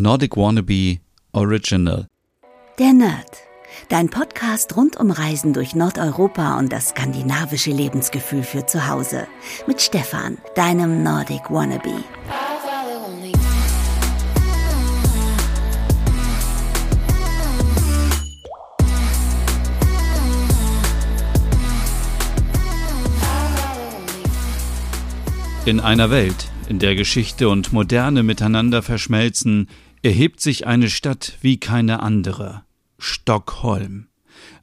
Nordic Wannabe Original. Der Nerd. Dein Podcast rund um Reisen durch Nordeuropa und das skandinavische Lebensgefühl für zu Hause. Mit Stefan, deinem Nordic Wannabe. In einer Welt, in der Geschichte und Moderne miteinander verschmelzen, erhebt sich eine Stadt wie keine andere. Stockholm.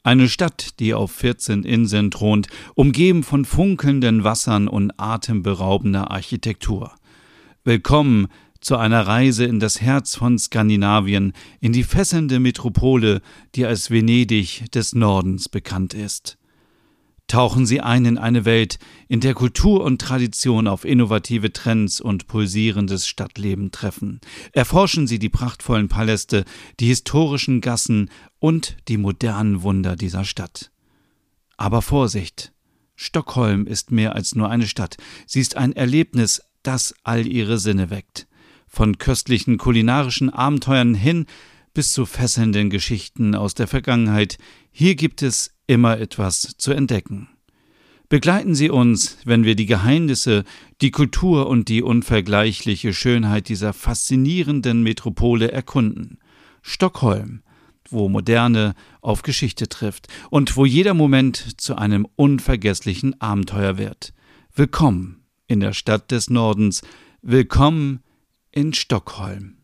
Eine Stadt, die auf 14 Inseln thront, umgeben von funkelnden Wassern und atemberaubender Architektur. Willkommen zu einer Reise in das Herz von Skandinavien, in die fesselnde Metropole, die als Venedig des Nordens bekannt ist. Tauchen Sie ein in eine Welt, in der Kultur und Tradition auf innovative Trends und pulsierendes Stadtleben treffen. Erforschen Sie die prachtvollen Paläste, die historischen Gassen und die modernen Wunder dieser Stadt. Aber Vorsicht! Stockholm ist mehr als nur eine Stadt. Sie ist ein Erlebnis, das all ihre Sinne weckt. Von köstlichen kulinarischen Abenteuern hin bis zu fesselnden Geschichten aus der Vergangenheit. Hier gibt es immer etwas zu entdecken. Begleiten Sie uns, wenn wir die Geheimnisse, die Kultur und die unvergleichliche Schönheit dieser faszinierenden Metropole erkunden. Stockholm, wo Moderne auf Geschichte trifft und wo jeder Moment zu einem unvergesslichen Abenteuer wird. Willkommen in der Stadt des Nordens, willkommen in Stockholm.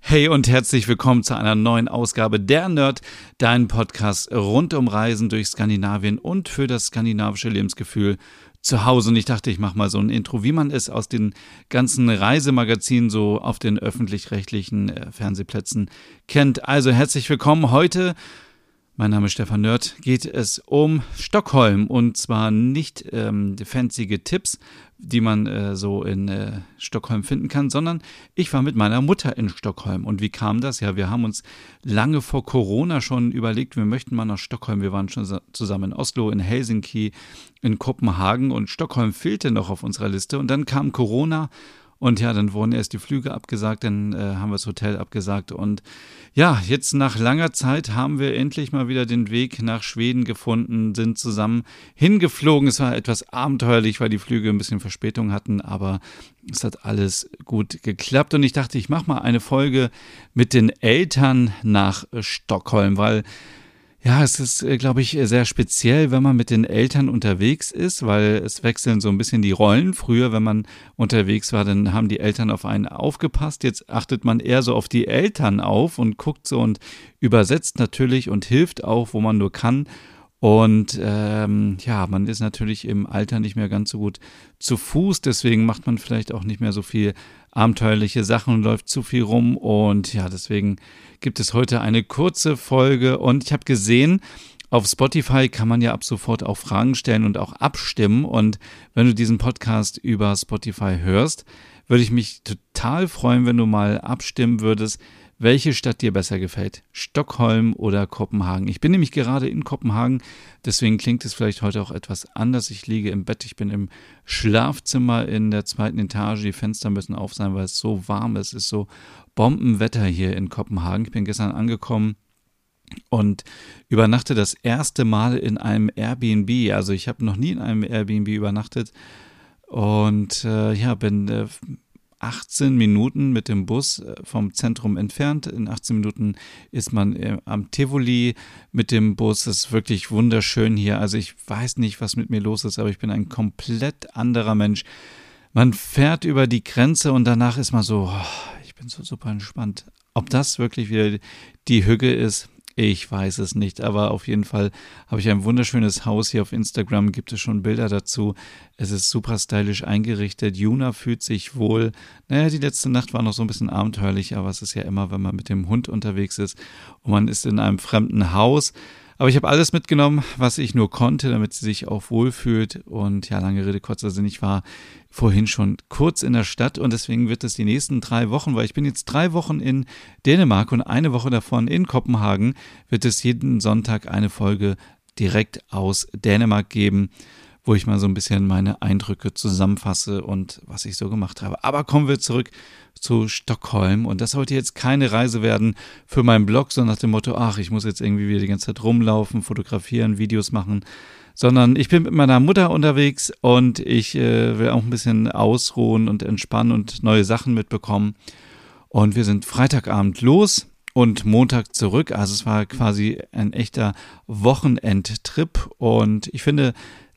Hey und herzlich willkommen zu einer neuen Ausgabe der Nerd, dein Podcast rund um Reisen durch Skandinavien und für das skandinavische Lebensgefühl zu Hause. Und ich dachte, ich mache mal so ein Intro, wie man es aus den ganzen Reisemagazinen so auf den öffentlich-rechtlichen äh, Fernsehplätzen kennt. Also herzlich willkommen heute mein Name ist Stefan Nerd. Geht es um Stockholm und zwar nicht ähm, fancy Tipps, die man äh, so in äh, Stockholm finden kann, sondern ich war mit meiner Mutter in Stockholm. Und wie kam das? Ja, wir haben uns lange vor Corona schon überlegt, wir möchten mal nach Stockholm. Wir waren schon zusammen in Oslo, in Helsinki, in Kopenhagen und Stockholm fehlte noch auf unserer Liste. Und dann kam Corona und ja, dann wurden erst die Flüge abgesagt, dann äh, haben wir das Hotel abgesagt. Und ja, jetzt nach langer Zeit haben wir endlich mal wieder den Weg nach Schweden gefunden, sind zusammen hingeflogen. Es war etwas abenteuerlich, weil die Flüge ein bisschen Verspätung hatten, aber es hat alles gut geklappt. Und ich dachte, ich mache mal eine Folge mit den Eltern nach Stockholm, weil ja, es ist, äh, glaube ich, sehr speziell, wenn man mit den Eltern unterwegs ist, weil es wechseln so ein bisschen die Rollen. Früher, wenn man unterwegs war, dann haben die Eltern auf einen aufgepasst. Jetzt achtet man eher so auf die Eltern auf und guckt so und übersetzt natürlich und hilft auch, wo man nur kann. Und ähm, ja, man ist natürlich im Alter nicht mehr ganz so gut zu Fuß, deswegen macht man vielleicht auch nicht mehr so viel abenteuerliche Sachen und läuft zu viel rum. Und ja, deswegen gibt es heute eine kurze Folge. Und ich habe gesehen, auf Spotify kann man ja ab sofort auch Fragen stellen und auch abstimmen. Und wenn du diesen Podcast über Spotify hörst, würde ich mich total freuen, wenn du mal abstimmen würdest, welche Stadt dir besser gefällt, Stockholm oder Kopenhagen. Ich bin nämlich gerade in Kopenhagen, deswegen klingt es vielleicht heute auch etwas anders. Ich liege im Bett, ich bin im Schlafzimmer in der zweiten Etage, die Fenster müssen auf sein, weil es so warm ist, es ist so Bombenwetter hier in Kopenhagen. Ich bin gestern angekommen und übernachte das erste Mal in einem Airbnb. Also ich habe noch nie in einem Airbnb übernachtet und äh, ja, bin äh, 18 Minuten mit dem Bus äh, vom Zentrum entfernt. In 18 Minuten ist man äh, am Tivoli mit dem Bus. Es ist wirklich wunderschön hier. Also ich weiß nicht, was mit mir los ist, aber ich bin ein komplett anderer Mensch. Man fährt über die Grenze und danach ist man so, oh, ich bin so super entspannt. Ob das wirklich wieder die Hüge ist, ich weiß es nicht, aber auf jeden Fall habe ich ein wunderschönes Haus hier auf Instagram, gibt es schon Bilder dazu. Es ist super stylisch eingerichtet. Juna fühlt sich wohl. Naja, die letzte Nacht war noch so ein bisschen abenteuerlich, aber es ist ja immer, wenn man mit dem Hund unterwegs ist und man ist in einem fremden Haus. Aber ich habe alles mitgenommen, was ich nur konnte, damit sie sich auch wohlfühlt. Und ja, lange Rede, kurzer Sinn, ich war vorhin schon kurz in der Stadt und deswegen wird es die nächsten drei Wochen, weil ich bin jetzt drei Wochen in Dänemark und eine Woche davon in Kopenhagen, wird es jeden Sonntag eine Folge direkt aus Dänemark geben wo ich mal so ein bisschen meine Eindrücke zusammenfasse und was ich so gemacht habe. Aber kommen wir zurück zu Stockholm und das sollte jetzt keine Reise werden für meinen Blog, so nach dem Motto, ach, ich muss jetzt irgendwie wieder die ganze Zeit rumlaufen, fotografieren, Videos machen, sondern ich bin mit meiner Mutter unterwegs und ich äh, will auch ein bisschen ausruhen und entspannen und neue Sachen mitbekommen. Und wir sind Freitagabend los und Montag zurück. Also es war quasi ein echter Wochenendtrip und ich finde,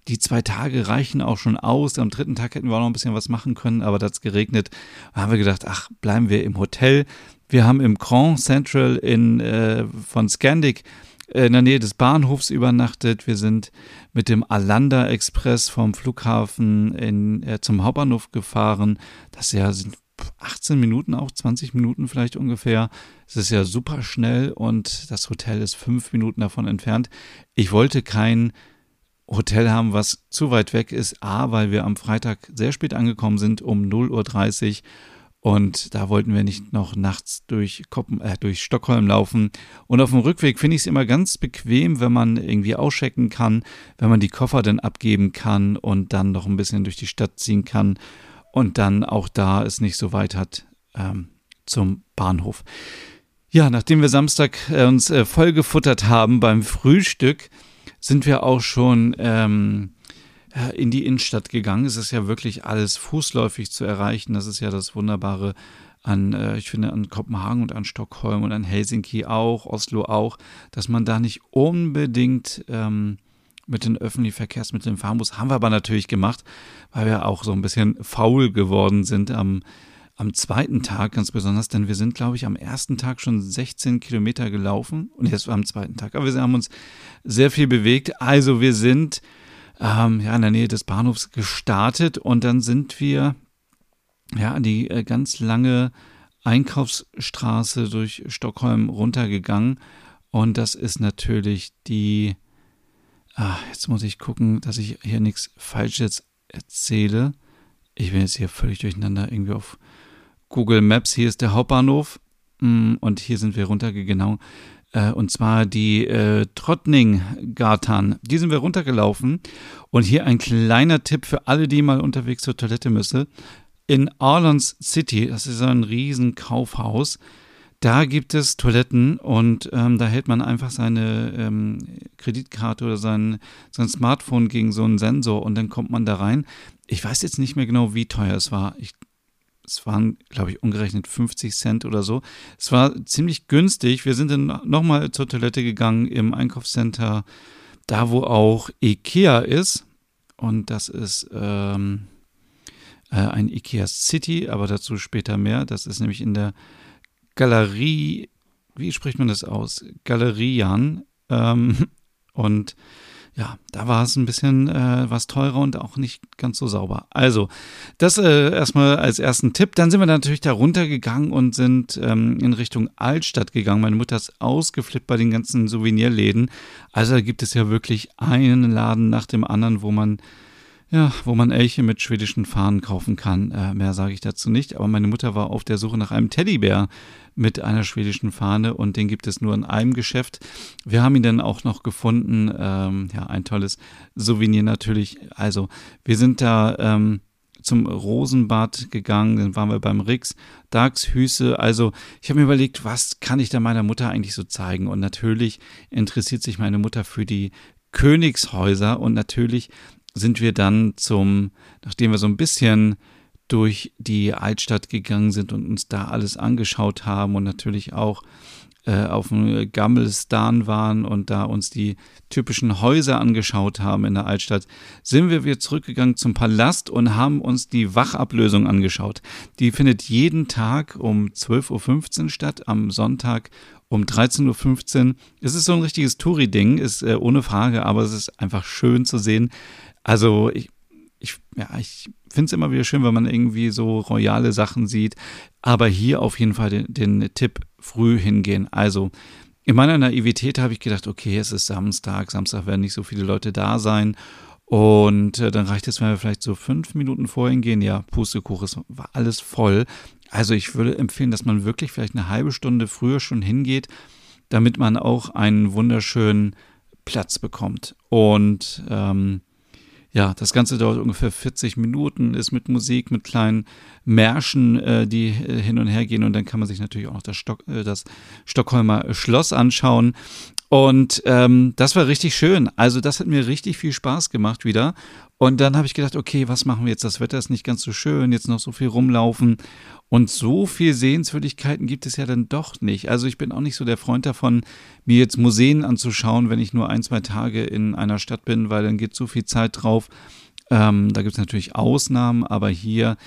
die zwei Tage reichen auch schon aus. Am dritten Tag hätten wir auch noch ein bisschen was machen können, aber da hat es geregnet. Da haben wir gedacht, ach, bleiben wir im Hotel. Wir haben im Grand Central in, äh, von Scandic in der Nähe des Bahnhofs übernachtet. Wir sind mit dem Alanda Express vom Flughafen in, äh, zum Hauptbahnhof gefahren. Das ja sind 18 Minuten auch, 20 Minuten vielleicht ungefähr. Es ist ja super schnell und das Hotel ist fünf Minuten davon entfernt. Ich wollte kein Hotel haben, was zu weit weg ist. A, weil wir am Freitag sehr spät angekommen sind, um 0.30 Uhr. Und da wollten wir nicht noch nachts durch, Koppen, äh, durch Stockholm laufen. Und auf dem Rückweg finde ich es immer ganz bequem, wenn man irgendwie auschecken kann, wenn man die Koffer dann abgeben kann und dann noch ein bisschen durch die Stadt ziehen kann und dann auch da es nicht so weit hat ähm, zum Bahnhof. Ja, nachdem wir Samstag äh, uns äh, vollgefuttert haben beim Frühstück, sind wir auch schon ähm, äh, in die Innenstadt gegangen. Es ist ja wirklich alles fußläufig zu erreichen. Das ist ja das Wunderbare an, äh, ich finde, an Kopenhagen und an Stockholm und an Helsinki auch, Oslo auch, dass man da nicht unbedingt ähm, mit den öffentlichen Verkehrsmitteln fahren muss. Haben wir aber natürlich gemacht, weil wir auch so ein bisschen faul geworden sind am, am zweiten Tag ganz besonders, denn wir sind, glaube ich, am ersten Tag schon 16 Kilometer gelaufen und jetzt am zweiten Tag. Aber wir haben uns sehr viel bewegt. Also wir sind ähm, ja, in der Nähe des Bahnhofs gestartet und dann sind wir ja an die äh, ganz lange Einkaufsstraße durch Stockholm runtergegangen. Und das ist natürlich die Ah, jetzt muss ich gucken, dass ich hier nichts Falsches erzähle. Ich bin jetzt hier völlig durcheinander irgendwie auf Google Maps. Hier ist der Hauptbahnhof mm, und hier sind wir runtergegangen. Äh, und zwar die äh, Trottninggatan. Die sind wir runtergelaufen. Und hier ein kleiner Tipp für alle, die mal unterwegs zur Toilette müssen. In Arlons City, das ist so ein riesen Kaufhaus, da gibt es Toiletten und ähm, da hält man einfach seine ähm, Kreditkarte oder sein, sein Smartphone gegen so einen Sensor und dann kommt man da rein. Ich weiß jetzt nicht mehr genau, wie teuer es war. Ich, es waren, glaube ich, umgerechnet 50 Cent oder so. Es war ziemlich günstig. Wir sind dann nochmal zur Toilette gegangen im Einkaufscenter, da wo auch Ikea ist. Und das ist ähm, äh, ein Ikea City, aber dazu später mehr. Das ist nämlich in der Galerie, wie spricht man das aus? Galerian. Ähm, und ja, da war es ein bisschen äh, was teurer und auch nicht ganz so sauber. Also, das äh, erstmal als ersten Tipp. Dann sind wir natürlich da runtergegangen und sind ähm, in Richtung Altstadt gegangen. Meine Mutter ist ausgeflippt bei den ganzen Souvenirläden. Also da gibt es ja wirklich einen Laden nach dem anderen, wo man ja, wo man Elche mit schwedischen Fahnen kaufen kann. Äh, mehr sage ich dazu nicht. Aber meine Mutter war auf der Suche nach einem Teddybär mit einer schwedischen Fahne und den gibt es nur in einem Geschäft. Wir haben ihn dann auch noch gefunden. Ähm, ja, ein tolles Souvenir natürlich. Also, wir sind da ähm, zum Rosenbad gegangen, dann waren wir beim Rix, Dachshüße. Also, ich habe mir überlegt, was kann ich da meiner Mutter eigentlich so zeigen? Und natürlich interessiert sich meine Mutter für die Königshäuser und natürlich sind wir dann zum, nachdem wir so ein bisschen durch die Altstadt gegangen sind und uns da alles angeschaut haben und natürlich auch äh, auf dem Gammelstan waren und da uns die typischen Häuser angeschaut haben in der Altstadt, sind wir wieder zurückgegangen zum Palast und haben uns die Wachablösung angeschaut. Die findet jeden Tag um 12.15 Uhr statt, am Sonntag um 13.15 Uhr. Es ist so ein richtiges Touri-Ding, ist äh, ohne Frage, aber es ist einfach schön zu sehen, also ich, ich, ja, ich finde es immer wieder schön, wenn man irgendwie so royale Sachen sieht. Aber hier auf jeden Fall den, den Tipp, früh hingehen. Also in meiner Naivität habe ich gedacht, okay, es ist Samstag, Samstag werden nicht so viele Leute da sein. Und äh, dann reicht es, wenn wir vielleicht so fünf Minuten vorhin gehen. Ja, Pustekuchen, es war alles voll. Also ich würde empfehlen, dass man wirklich vielleicht eine halbe Stunde früher schon hingeht, damit man auch einen wunderschönen Platz bekommt. Und ähm, ja, das Ganze dauert ungefähr 40 Minuten, ist mit Musik, mit kleinen Märschen, äh, die äh, hin und her gehen und dann kann man sich natürlich auch noch das, Stock, äh, das Stockholmer Schloss anschauen. Und ähm, das war richtig schön. Also das hat mir richtig viel Spaß gemacht wieder. Und dann habe ich gedacht, okay, was machen wir jetzt? Das Wetter ist nicht ganz so schön, jetzt noch so viel rumlaufen. Und so viel Sehenswürdigkeiten gibt es ja dann doch nicht. Also ich bin auch nicht so der Freund davon, mir jetzt Museen anzuschauen, wenn ich nur ein, zwei Tage in einer Stadt bin, weil dann geht so viel Zeit drauf. Ähm, da gibt es natürlich Ausnahmen, aber hier,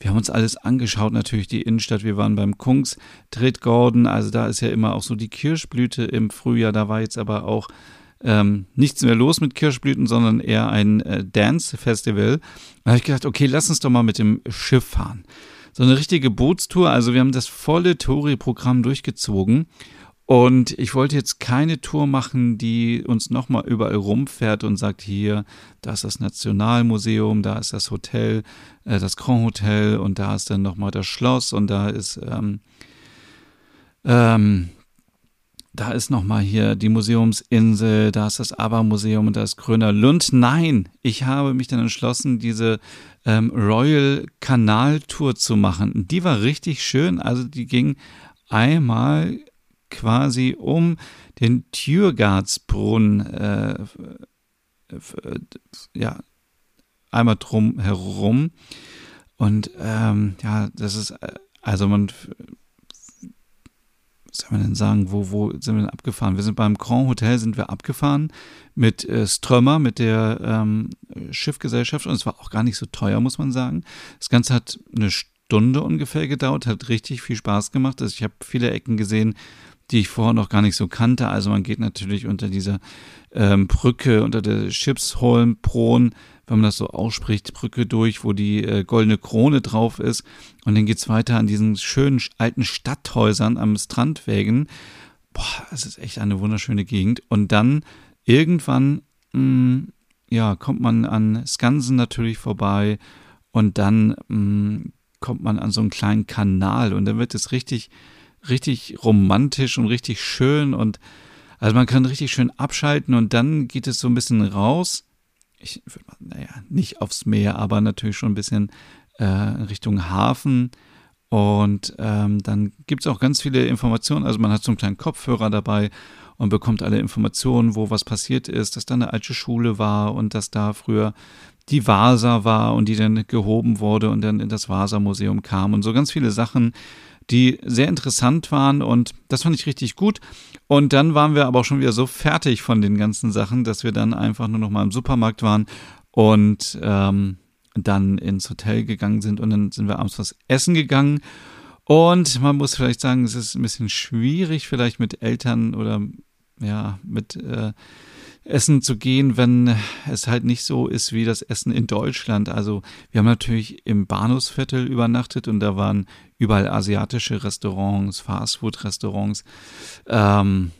wir haben uns alles angeschaut, natürlich die Innenstadt. Wir waren beim Kungs, Tretgorden, also da ist ja immer auch so die Kirschblüte im Frühjahr. Da war jetzt aber auch ähm, nichts mehr los mit Kirschblüten, sondern eher ein äh, Dance-Festival. Da habe ich gedacht, okay, lass uns doch mal mit dem Schiff fahren so eine richtige Bootstour. Also wir haben das volle Tori-Programm durchgezogen. Und ich wollte jetzt keine Tour machen, die uns nochmal überall rumfährt und sagt, hier, da ist das Nationalmuseum, da ist das Hotel, äh, das Grand Hotel und da ist dann nochmal das Schloss und da ist ähm, ähm, da ist nochmal hier die Museumsinsel, da ist das Aber-Museum und da ist Gröner Lund. Nein, ich habe mich dann entschlossen, diese ähm, Royal Kanal Tour zu machen. Die war richtig schön. Also die ging einmal quasi um den Tiergartsbrunnen, äh, ja, einmal drum herum. Und ähm, ja, das ist, äh, also man soll man denn sagen, wo, wo sind wir denn abgefahren? Wir sind beim Grand Hotel sind wir abgefahren mit äh, Strömer, mit der ähm, Schiffgesellschaft und es war auch gar nicht so teuer, muss man sagen. Das Ganze hat eine Stunde ungefähr gedauert, hat richtig viel Spaß gemacht. Also ich habe viele Ecken gesehen, die ich vorher noch gar nicht so kannte. Also man geht natürlich unter dieser ähm, Brücke, unter der Schiffsholmbron, wenn man das so ausspricht, Brücke durch, wo die äh, goldene Krone drauf ist. Und dann geht's weiter an diesen schönen alten Stadthäusern am Strandwägen. Boah, es ist echt eine wunderschöne Gegend. Und dann irgendwann, mh, mm, ja, kommt man an Skansen natürlich vorbei und dann mh, mm, kommt man an so einen kleinen Kanal und dann wird es richtig richtig romantisch und richtig schön und also man kann richtig schön abschalten und dann geht es so ein bisschen raus. Ich würde mal, naja, nicht aufs Meer, aber natürlich schon ein bisschen äh, Richtung Hafen. Und ähm, dann gibt es auch ganz viele Informationen. Also man hat so einen kleinen Kopfhörer dabei und bekommt alle Informationen, wo was passiert ist, dass da eine alte Schule war und dass da früher die Vasa war und die dann gehoben wurde und dann in das Vasa-Museum kam und so ganz viele Sachen, die sehr interessant waren und das fand ich richtig gut. Und dann waren wir aber auch schon wieder so fertig von den ganzen Sachen, dass wir dann einfach nur noch mal im Supermarkt waren und ähm, dann ins Hotel gegangen sind und dann sind wir abends was essen gegangen. Und man muss vielleicht sagen, es ist ein bisschen schwierig, vielleicht mit Eltern oder ja, mit äh, essen zu gehen, wenn es halt nicht so ist wie das Essen in Deutschland. Also wir haben natürlich im Bahnhofsviertel übernachtet und da waren überall asiatische Restaurants, Fastfood-Restaurants. Ähm,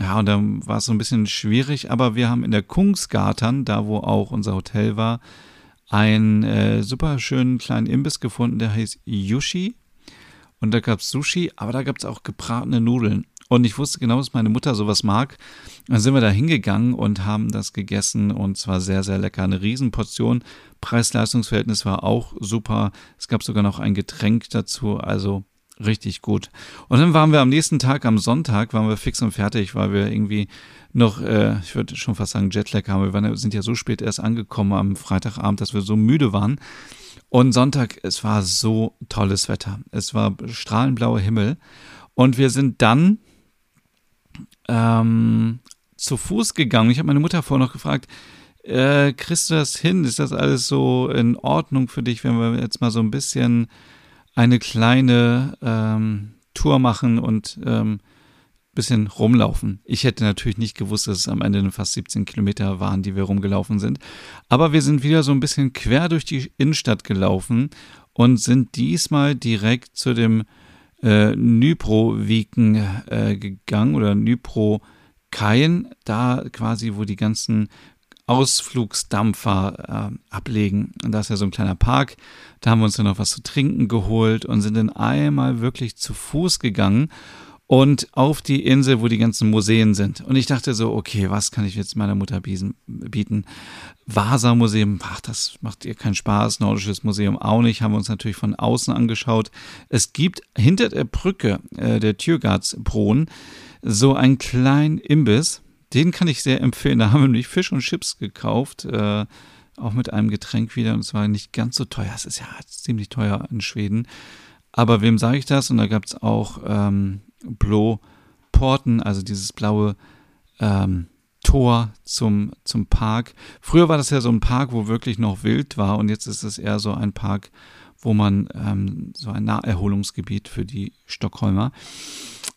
ja, und dann war es so ein bisschen schwierig, aber wir haben in der Kungsgarten, da wo auch unser Hotel war, einen äh, super schönen kleinen Imbiss gefunden, der heißt Yushi. Und da gab es Sushi, aber da gab es auch gebratene Nudeln. Und ich wusste genau, dass meine Mutter sowas mag. Dann sind wir da hingegangen und haben das gegessen und zwar sehr, sehr lecker. Eine Riesenportion. Preis-Leistungs-Verhältnis war auch super. Es gab sogar noch ein Getränk dazu. Also richtig gut. Und dann waren wir am nächsten Tag, am Sonntag, waren wir fix und fertig, weil wir irgendwie noch, äh, ich würde schon fast sagen, Jetlag haben. Wir sind ja so spät erst angekommen am Freitagabend, dass wir so müde waren. Und Sonntag, es war so tolles Wetter. Es war strahlenblauer Himmel. Und wir sind dann ähm, zu Fuß gegangen. Ich habe meine Mutter vorher noch gefragt, äh, kriegst du das hin? Ist das alles so in Ordnung für dich, wenn wir jetzt mal so ein bisschen eine kleine ähm, Tour machen und ähm, bisschen rumlaufen. Ich hätte natürlich nicht gewusst, dass es am Ende fast 17 Kilometer waren, die wir rumgelaufen sind. Aber wir sind wieder so ein bisschen quer durch die Innenstadt gelaufen und sind diesmal direkt zu dem äh, Nypro-Wiken äh, gegangen oder Nypro-Kaien, da quasi, wo die ganzen Ausflugsdampfer äh, ablegen. Und da ist ja so ein kleiner Park. Da haben wir uns dann noch was zu trinken geholt und sind dann einmal wirklich zu Fuß gegangen. Und auf die Insel, wo die ganzen Museen sind. Und ich dachte so, okay, was kann ich jetzt meiner Mutter bieten? Vasa-Museum, ach, das macht ihr keinen Spaß. Nordisches Museum auch nicht, haben wir uns natürlich von außen angeschaut. Es gibt hinter der Brücke äh, der Tiergartsbron so einen kleinen Imbiss. Den kann ich sehr empfehlen. Da haben wir nämlich Fisch und Chips gekauft. Äh, auch mit einem Getränk wieder und es war nicht ganz so teuer. Es ist ja ziemlich teuer in Schweden. Aber wem sage ich das? Und da gab es auch ähm, Blo Porten, also dieses blaue ähm, Tor zum, zum Park. Früher war das ja so ein Park, wo wirklich noch wild war und jetzt ist es eher so ein Park, wo man ähm, so ein Naherholungsgebiet für die Stockholmer.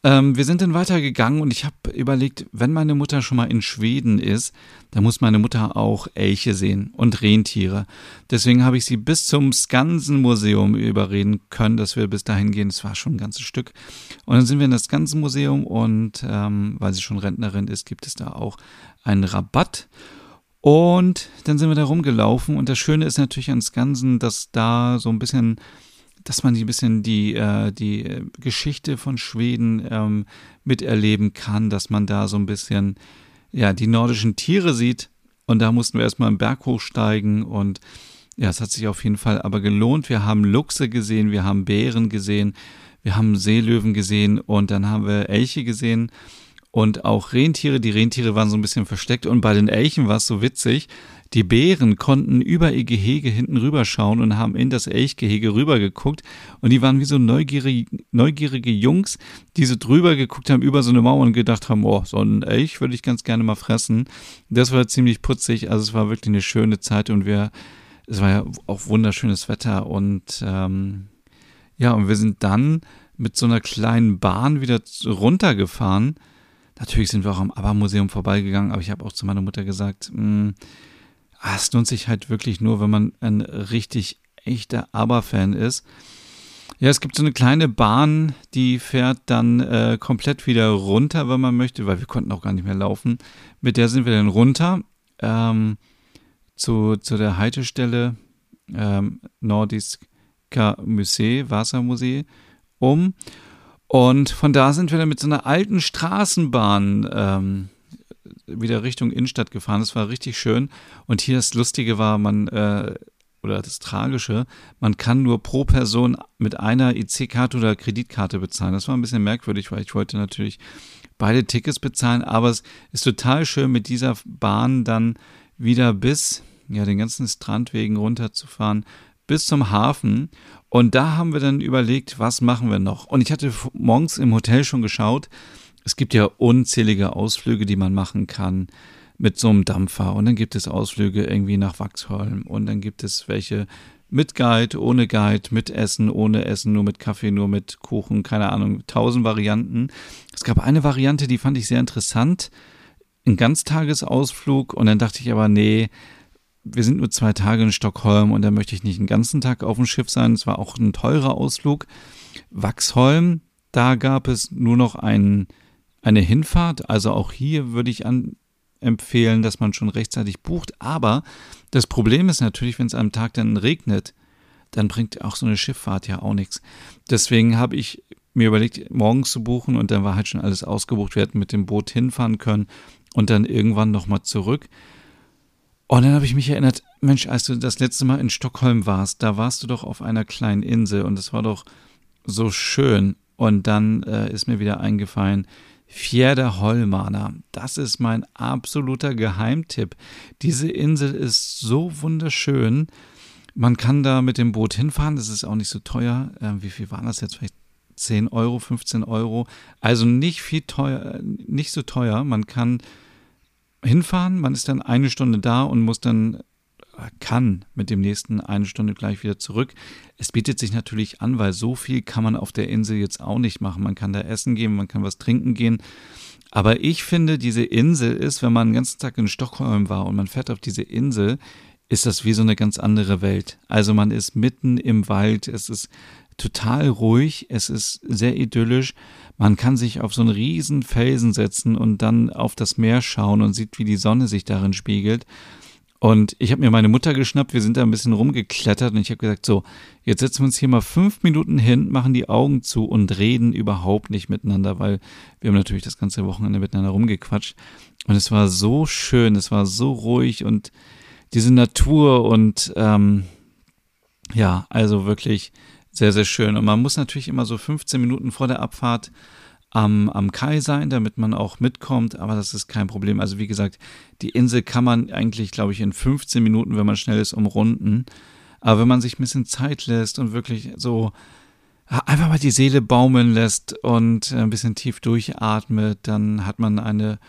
Ähm, wir sind dann weitergegangen und ich habe überlegt, wenn meine Mutter schon mal in Schweden ist, dann muss meine Mutter auch Elche sehen und Rentiere. Deswegen habe ich sie bis zum Skansen-Museum überreden können, dass wir bis dahin gehen. Es war schon ein ganzes Stück. Und dann sind wir in das Skansen-Museum und ähm, weil sie schon Rentnerin ist, gibt es da auch einen Rabatt. Und dann sind wir da rumgelaufen und das Schöne ist natürlich an Skansen, dass da so ein bisschen dass man ein bisschen die, äh, die Geschichte von Schweden ähm, miterleben kann, dass man da so ein bisschen ja, die nordischen Tiere sieht. Und da mussten wir erstmal einen Berg hochsteigen und ja, es hat sich auf jeden Fall aber gelohnt. Wir haben Luchse gesehen, wir haben Bären gesehen, wir haben Seelöwen gesehen und dann haben wir Elche gesehen und auch Rentiere. Die Rentiere waren so ein bisschen versteckt und bei den Elchen war es so witzig. Die Bären konnten über ihr Gehege hinten rüberschauen und haben in das Elchgehege rübergeguckt. Und die waren wie so neugierige, neugierige Jungs, die so drüber geguckt haben über so eine Mauer und gedacht haben, oh, so ein Elch würde ich ganz gerne mal fressen. Das war ziemlich putzig. Also es war wirklich eine schöne Zeit und wir, es war ja auch wunderschönes Wetter und ähm, ja, und wir sind dann mit so einer kleinen Bahn wieder runtergefahren. Natürlich sind wir auch am ABBA-Museum vorbeigegangen, aber ich habe auch zu meiner Mutter gesagt, hm, ah, es lohnt sich halt wirklich nur, wenn man ein richtig echter ABBA-Fan ist. Ja, es gibt so eine kleine Bahn, die fährt dann äh, komplett wieder runter, wenn man möchte, weil wir konnten auch gar nicht mehr laufen. Mit der sind wir dann runter ähm, zu, zu der Haltestelle ähm, Nordiska Museum, Wassermuseum, um. Und von da sind wir dann mit so einer alten Straßenbahn ähm, wieder Richtung Innenstadt gefahren. Das war richtig schön. Und hier das Lustige war, man, äh, oder das Tragische, man kann nur pro Person mit einer EC-Karte oder Kreditkarte bezahlen. Das war ein bisschen merkwürdig, weil ich wollte natürlich beide Tickets bezahlen, aber es ist total schön, mit dieser Bahn dann wieder bis, ja, den ganzen Strandwegen runterzufahren, bis zum Hafen. Und da haben wir dann überlegt, was machen wir noch? Und ich hatte morgens im Hotel schon geschaut, es gibt ja unzählige Ausflüge, die man machen kann mit so einem Dampfer. Und dann gibt es Ausflüge irgendwie nach Wachsholm. Und dann gibt es welche mit Guide, ohne Guide, mit Essen, ohne Essen, nur mit Kaffee, nur mit Kuchen, keine Ahnung, tausend Varianten. Es gab eine Variante, die fand ich sehr interessant. Ein Ganztagesausflug. Und dann dachte ich aber, nee, wir sind nur zwei Tage in Stockholm und da möchte ich nicht einen ganzen Tag auf dem Schiff sein. Es war auch ein teurer Ausflug. Wachsholm, da gab es nur noch einen eine Hinfahrt. Also auch hier würde ich an, empfehlen, dass man schon rechtzeitig bucht. Aber das Problem ist natürlich, wenn es am Tag dann regnet, dann bringt auch so eine Schifffahrt ja auch nichts. Deswegen habe ich mir überlegt, morgens zu buchen und dann war halt schon alles ausgebucht. Wir hätten mit dem Boot hinfahren können und dann irgendwann nochmal zurück. Und dann habe ich mich erinnert, Mensch, als du das letzte Mal in Stockholm warst, da warst du doch auf einer kleinen Insel und es war doch so schön. Und dann äh, ist mir wieder eingefallen, Fjerde Holmana. Das ist mein absoluter Geheimtipp. Diese Insel ist so wunderschön. Man kann da mit dem Boot hinfahren. Das ist auch nicht so teuer. Äh, wie viel waren das jetzt? Vielleicht 10 Euro, 15 Euro. Also nicht viel teuer, nicht so teuer. Man kann hinfahren. Man ist dann eine Stunde da und muss dann kann mit dem nächsten eine Stunde gleich wieder zurück. Es bietet sich natürlich an, weil so viel kann man auf der Insel jetzt auch nicht machen. Man kann da essen gehen, man kann was trinken gehen. Aber ich finde, diese Insel ist, wenn man den ganzen Tag in Stockholm war und man fährt auf diese Insel, ist das wie so eine ganz andere Welt. Also man ist mitten im Wald, es ist total ruhig, es ist sehr idyllisch. Man kann sich auf so einen riesen Felsen setzen und dann auf das Meer schauen und sieht, wie die Sonne sich darin spiegelt. Und ich habe mir meine Mutter geschnappt, wir sind da ein bisschen rumgeklettert und ich habe gesagt, so, jetzt setzen wir uns hier mal fünf Minuten hin, machen die Augen zu und reden überhaupt nicht miteinander, weil wir haben natürlich das ganze Wochenende miteinander rumgequatscht. Und es war so schön, es war so ruhig und diese Natur und ähm, ja, also wirklich sehr, sehr schön. Und man muss natürlich immer so 15 Minuten vor der Abfahrt am, am Kai sein, damit man auch mitkommt, aber das ist kein Problem. Also wie gesagt, die Insel kann man eigentlich, glaube ich, in 15 Minuten, wenn man schnell ist, umrunden. Aber wenn man sich ein bisschen Zeit lässt und wirklich so einfach mal die Seele baumeln lässt und ein bisschen tief durchatmet, dann hat man eine,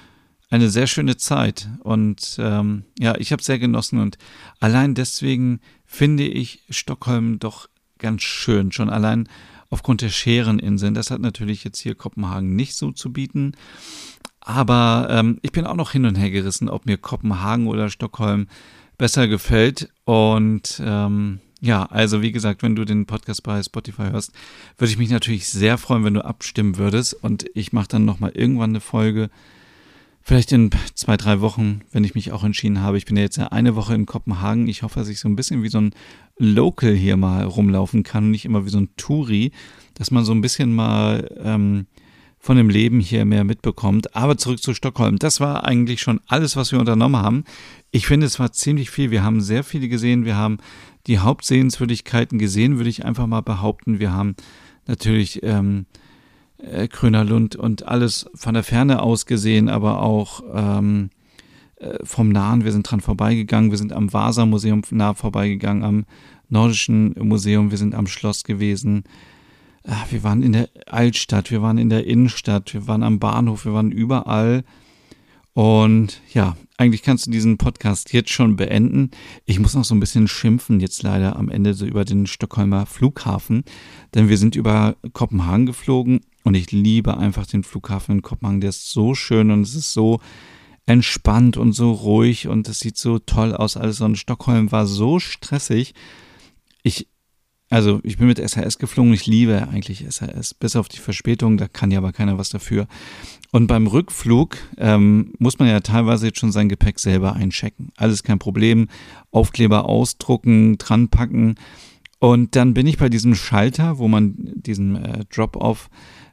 eine sehr schöne Zeit. Und ähm, ja, ich habe sehr genossen und allein deswegen finde ich Stockholm doch ganz schön. Schon allein aufgrund der Schereninseln. Das hat natürlich jetzt hier Kopenhagen nicht so zu bieten. Aber ähm, ich bin auch noch hin und her gerissen, ob mir Kopenhagen oder Stockholm besser gefällt. Und ähm, ja, also wie gesagt, wenn du den Podcast bei Spotify hörst, würde ich mich natürlich sehr freuen, wenn du abstimmen würdest. Und ich mache dann nochmal irgendwann eine Folge Vielleicht in zwei, drei Wochen, wenn ich mich auch entschieden habe. Ich bin ja jetzt ja eine Woche in Kopenhagen. Ich hoffe, dass ich so ein bisschen wie so ein Local hier mal rumlaufen kann und nicht immer wie so ein Touri, dass man so ein bisschen mal ähm, von dem Leben hier mehr mitbekommt. Aber zurück zu Stockholm. Das war eigentlich schon alles, was wir unternommen haben. Ich finde, es war ziemlich viel. Wir haben sehr viele gesehen. Wir haben die Hauptsehenswürdigkeiten gesehen, würde ich einfach mal behaupten. Wir haben natürlich ähm, äh, Krönerlund und alles von der Ferne aus gesehen, aber auch ähm, äh, vom Nahen. Wir sind dran vorbeigegangen. Wir sind am Vasa-Museum nah vorbeigegangen, am Nordischen Museum. Wir sind am Schloss gewesen. Äh, wir waren in der Altstadt, wir waren in der Innenstadt, wir waren am Bahnhof, wir waren überall. Und ja, eigentlich kannst du diesen Podcast jetzt schon beenden. Ich muss noch so ein bisschen schimpfen, jetzt leider am Ende so über den Stockholmer Flughafen, denn wir sind über Kopenhagen geflogen und ich liebe einfach den Flughafen in Kopenhagen. Der ist so schön und es ist so entspannt und so ruhig und es sieht so toll aus alles. Und Stockholm war so stressig. Ich, also ich bin mit SAS geflogen, ich liebe eigentlich SAS, bis auf die Verspätung, da kann ja aber keiner was dafür. Und beim Rückflug ähm, muss man ja teilweise jetzt schon sein Gepäck selber einchecken. Alles kein Problem. Aufkleber ausdrucken, dran packen. Und dann bin ich bei diesem Schalter, wo man diesen äh, Drop-off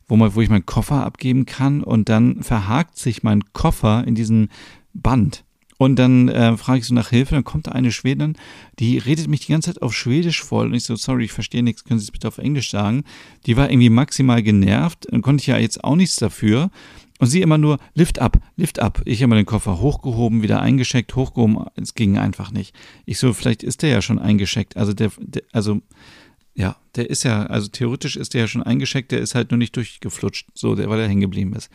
wo, man, wo ich meinen Koffer abgeben kann und dann verhakt sich mein Koffer in diesem Band. Und dann äh, frage ich so nach Hilfe, dann kommt da eine Schwedin, die redet mich die ganze Zeit auf Schwedisch voll. Und ich so, sorry, ich verstehe nichts, können Sie es bitte auf Englisch sagen? Die war irgendwie maximal genervt, dann konnte ich ja jetzt auch nichts dafür. Und sie immer nur, Lift ab, Lift ab. Ich habe den Koffer hochgehoben, wieder eingescheckt, hochgehoben. Es ging einfach nicht. Ich so, vielleicht ist der ja schon eingescheckt. Also der, der also ja, der ist ja, also theoretisch ist der ja schon eingeschickt, der ist halt nur nicht durchgeflutscht, so, der, weil er hängen geblieben ist.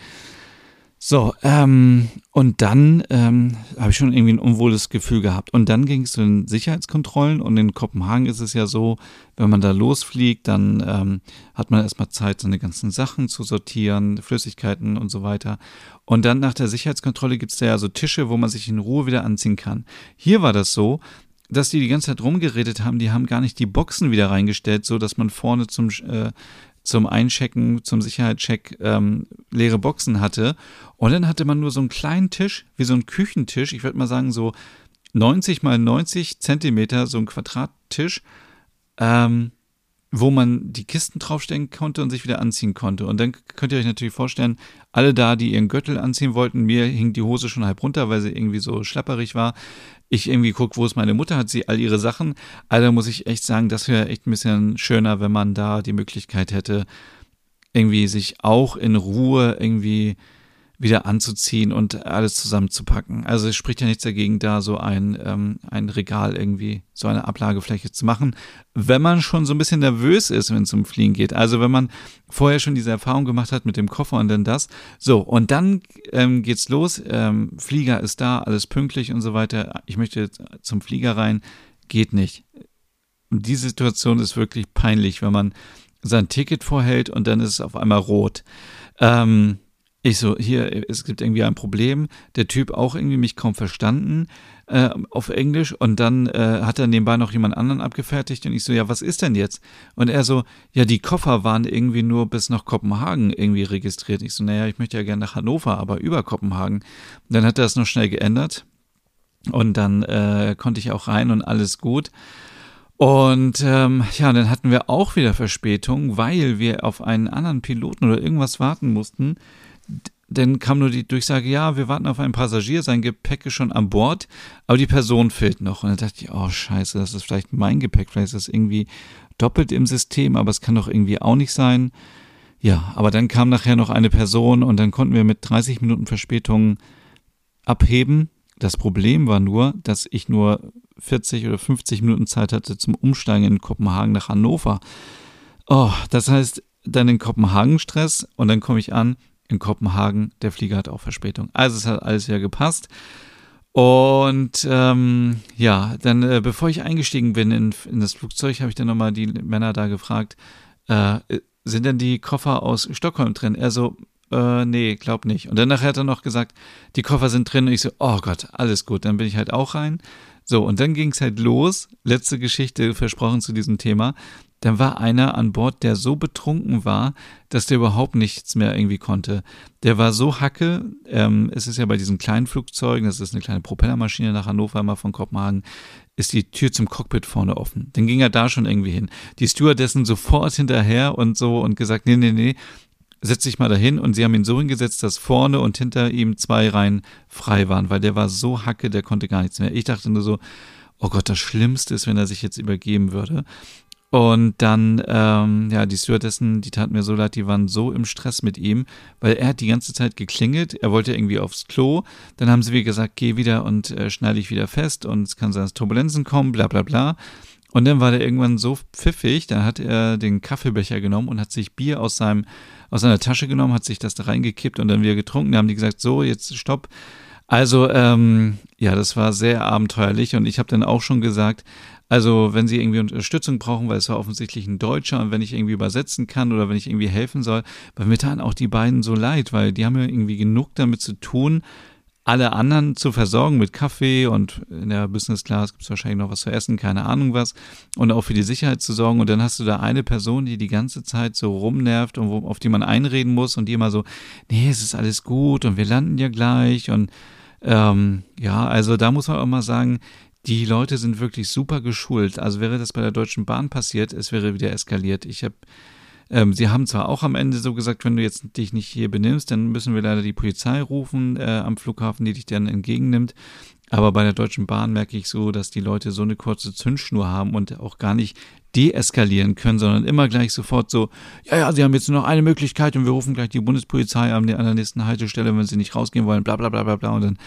So, ähm, und dann ähm, habe ich schon irgendwie ein unwohles Gefühl gehabt. Und dann ging es zu den Sicherheitskontrollen und in Kopenhagen ist es ja so, wenn man da losfliegt, dann ähm, hat man erstmal Zeit, seine ganzen Sachen zu sortieren, Flüssigkeiten und so weiter. Und dann nach der Sicherheitskontrolle gibt es da ja so Tische, wo man sich in Ruhe wieder anziehen kann. Hier war das so, dass die die ganze Zeit rumgeredet haben, die haben gar nicht die Boxen wieder reingestellt, so dass man vorne zum, äh, zum Einchecken, zum Sicherheitscheck ähm, leere Boxen hatte. Und dann hatte man nur so einen kleinen Tisch, wie so ein Küchentisch, ich würde mal sagen so 90 mal 90 Zentimeter, so ein Quadrattisch, ähm, wo man die Kisten draufstellen konnte und sich wieder anziehen konnte. Und dann könnt ihr euch natürlich vorstellen, alle da, die ihren Gürtel anziehen wollten, mir hing die Hose schon halb runter, weil sie irgendwie so schlapperig war. Ich irgendwie gucke, wo ist meine Mutter, hat sie all ihre Sachen. Also muss ich echt sagen, das wäre echt ein bisschen schöner, wenn man da die Möglichkeit hätte, irgendwie sich auch in Ruhe irgendwie wieder anzuziehen und alles zusammenzupacken. Also es spricht ja nichts dagegen, da so ein, ähm, ein Regal irgendwie, so eine Ablagefläche zu machen, wenn man schon so ein bisschen nervös ist, wenn es um Fliegen geht. Also wenn man vorher schon diese Erfahrung gemacht hat mit dem Koffer und dann das. So, und dann ähm, geht's los. Ähm, Flieger ist da, alles pünktlich und so weiter. Ich möchte zum Flieger rein. Geht nicht. Die Situation ist wirklich peinlich, wenn man sein Ticket vorhält und dann ist es auf einmal rot. Ähm, ich so, hier, es gibt irgendwie ein Problem. Der Typ auch irgendwie mich kaum verstanden äh, auf Englisch und dann äh, hat er nebenbei noch jemand anderen abgefertigt und ich so, ja, was ist denn jetzt? Und er so, ja, die Koffer waren irgendwie nur bis nach Kopenhagen irgendwie registriert. Ich so, naja, ich möchte ja gerne nach Hannover, aber über Kopenhagen. Und dann hat er das noch schnell geändert. Und dann äh, konnte ich auch rein und alles gut. Und ähm, ja, dann hatten wir auch wieder Verspätung, weil wir auf einen anderen Piloten oder irgendwas warten mussten. Dann kam nur die Durchsage, ja, wir warten auf einen Passagier, sein Gepäck ist schon an Bord, aber die Person fehlt noch. Und dann dachte ich, oh scheiße, das ist vielleicht mein Gepäck, vielleicht ist das irgendwie doppelt im System, aber es kann doch irgendwie auch nicht sein. Ja, aber dann kam nachher noch eine Person und dann konnten wir mit 30 Minuten Verspätung abheben. Das Problem war nur, dass ich nur 40 oder 50 Minuten Zeit hatte zum Umsteigen in Kopenhagen nach Hannover. Oh, das heißt, dann in Kopenhagen Stress und dann komme ich an, in Kopenhagen, der Flieger hat auch Verspätung. Also es hat alles ja gepasst. Und ähm, ja, dann, äh, bevor ich eingestiegen bin in, in das Flugzeug, habe ich dann nochmal die Männer da gefragt, äh, sind denn die Koffer aus Stockholm drin? Er so, äh, nee, glaub nicht. Und dann nachher hat er noch gesagt, die Koffer sind drin. Und ich so, oh Gott, alles gut. Dann bin ich halt auch rein. So, und dann ging es halt los. Letzte Geschichte versprochen zu diesem Thema. Dann war einer an Bord, der so betrunken war, dass der überhaupt nichts mehr irgendwie konnte. Der war so hacke. Ähm, es ist ja bei diesen kleinen Flugzeugen, das ist eine kleine Propellermaschine nach Hannover, mal von Kopenhagen, ist die Tür zum Cockpit vorne offen. Dann ging er da schon irgendwie hin. Die Stewardessen sofort hinterher und so und gesagt, nee, nee, nee, setz dich mal dahin und sie haben ihn so hingesetzt, dass vorne und hinter ihm zwei Reihen frei waren, weil der war so hacke, der konnte gar nichts mehr. Ich dachte nur so, oh Gott, das Schlimmste ist, wenn er sich jetzt übergeben würde. Und dann, ähm, ja, die Stewardessen, die taten mir so leid, die waren so im Stress mit ihm, weil er hat die ganze Zeit geklingelt, er wollte irgendwie aufs Klo, dann haben sie wie gesagt, geh wieder und äh, schneide dich wieder fest und es kann sein, dass Turbulenzen kommen, bla bla bla. Und dann war der irgendwann so pfiffig, dann hat er den Kaffeebecher genommen und hat sich Bier aus seinem aus seiner Tasche genommen, hat sich das da reingekippt und dann wieder getrunken. Da haben die gesagt, so, jetzt stopp. Also, ähm, ja, das war sehr abenteuerlich und ich habe dann auch schon gesagt, also wenn Sie irgendwie Unterstützung brauchen, weil es war offensichtlich ein Deutscher und wenn ich irgendwie übersetzen kann oder wenn ich irgendwie helfen soll, weil mir taten auch die beiden so leid, weil die haben ja irgendwie genug damit zu tun, alle anderen zu versorgen mit Kaffee und in der Business Class gibt es wahrscheinlich noch was zu essen, keine Ahnung was, und auch für die Sicherheit zu sorgen. Und dann hast du da eine Person, die die ganze Zeit so rumnervt und wo, auf die man einreden muss und die immer so, nee, es ist alles gut und wir landen ja gleich. Und ähm, ja, also da muss man auch mal sagen, die Leute sind wirklich super geschult. Also wäre das bei der Deutschen Bahn passiert, es wäre wieder eskaliert. Ich habe ähm, sie haben zwar auch am Ende so gesagt, wenn du jetzt dich nicht hier benimmst, dann müssen wir leider die Polizei rufen äh, am Flughafen, die dich dann entgegennimmt. Aber bei der Deutschen Bahn merke ich so, dass die Leute so eine kurze Zündschnur haben und auch gar nicht deeskalieren können, sondern immer gleich sofort so, ja, ja, sie haben jetzt nur noch eine Möglichkeit und wir rufen gleich die Bundespolizei an der, nächsten Haltestelle, wenn sie nicht rausgehen wollen, bla bla bla bla bla. Und dann,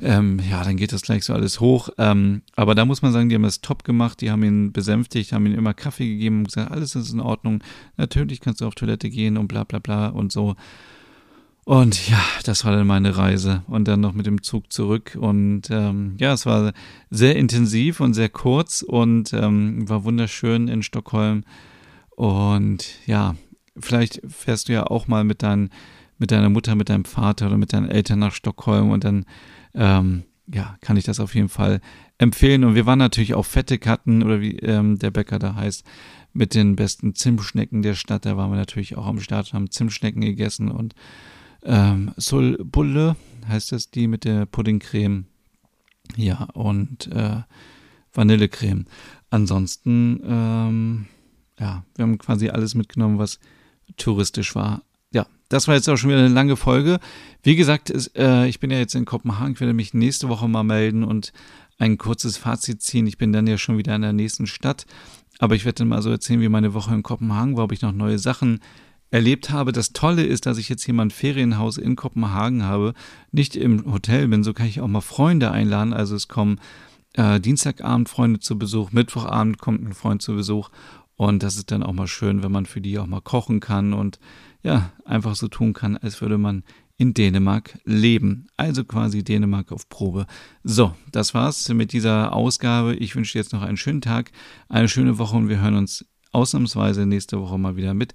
ähm, ja, dann geht das gleich so alles hoch. Ähm, aber da muss man sagen, die haben das top gemacht, die haben ihn besänftigt, haben ihm immer Kaffee gegeben und gesagt, alles ist in Ordnung, natürlich kannst du auf Toilette gehen und bla bla bla und so. Und ja, das war dann meine Reise und dann noch mit dem Zug zurück. Und ähm, ja, es war sehr intensiv und sehr kurz und ähm, war wunderschön in Stockholm. Und ja, vielleicht fährst du ja auch mal mit, dein, mit deiner Mutter, mit deinem Vater oder mit deinen Eltern nach Stockholm und dann ähm, ja, kann ich das auf jeden Fall empfehlen. Und wir waren natürlich auf Fette Katten oder wie ähm, der Bäcker da heißt, mit den besten Zimtschnecken der Stadt. Da waren wir natürlich auch am Start und haben Zimtschnecken gegessen und ähm, Bulle heißt es, die mit der Puddingcreme. Ja, und äh, Vanillecreme. Ansonsten, ähm, ja, wir haben quasi alles mitgenommen, was touristisch war. Ja, das war jetzt auch schon wieder eine lange Folge. Wie gesagt, ist, äh, ich bin ja jetzt in Kopenhagen. Ich werde mich nächste Woche mal melden und ein kurzes Fazit ziehen. Ich bin dann ja schon wieder in der nächsten Stadt. Aber ich werde dann mal so erzählen, wie meine Woche in Kopenhagen war, ob ich noch neue Sachen erlebt habe. Das Tolle ist, dass ich jetzt hier mal Ferienhaus in Kopenhagen habe, nicht im Hotel bin, so kann ich auch mal Freunde einladen. Also es kommen äh, Dienstagabend Freunde zu Besuch, Mittwochabend kommt ein Freund zu Besuch und das ist dann auch mal schön, wenn man für die auch mal kochen kann und ja, einfach so tun kann, als würde man in Dänemark leben. Also quasi Dänemark auf Probe. So, das war's mit dieser Ausgabe. Ich wünsche dir jetzt noch einen schönen Tag, eine schöne Woche und wir hören uns ausnahmsweise nächste Woche mal wieder mit